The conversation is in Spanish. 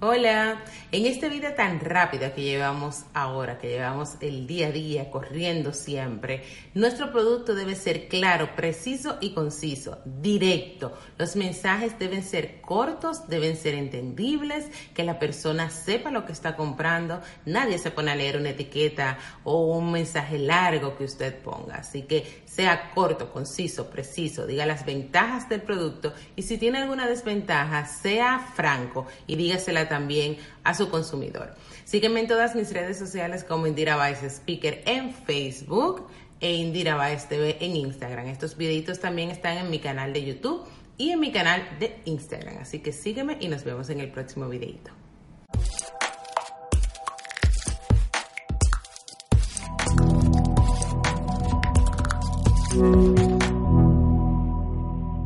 Hola, en este video tan rápido que llevamos ahora, que llevamos el día a día corriendo siempre, nuestro producto debe ser claro, preciso y conciso, directo. Los mensajes deben ser cortos, deben ser entendibles, que la persona sepa lo que está comprando. Nadie se pone a leer una etiqueta o un mensaje largo que usted ponga. Así que sea corto, conciso, preciso, diga las ventajas del producto y si tiene alguna desventaja, sea franco y dígasela también a su consumidor. Sígueme en todas mis redes sociales como Indira Baez Speaker en Facebook e Indira Baez TV en Instagram. Estos videitos también están en mi canal de YouTube y en mi canal de Instagram. Así que sígueme y nos vemos en el próximo videito.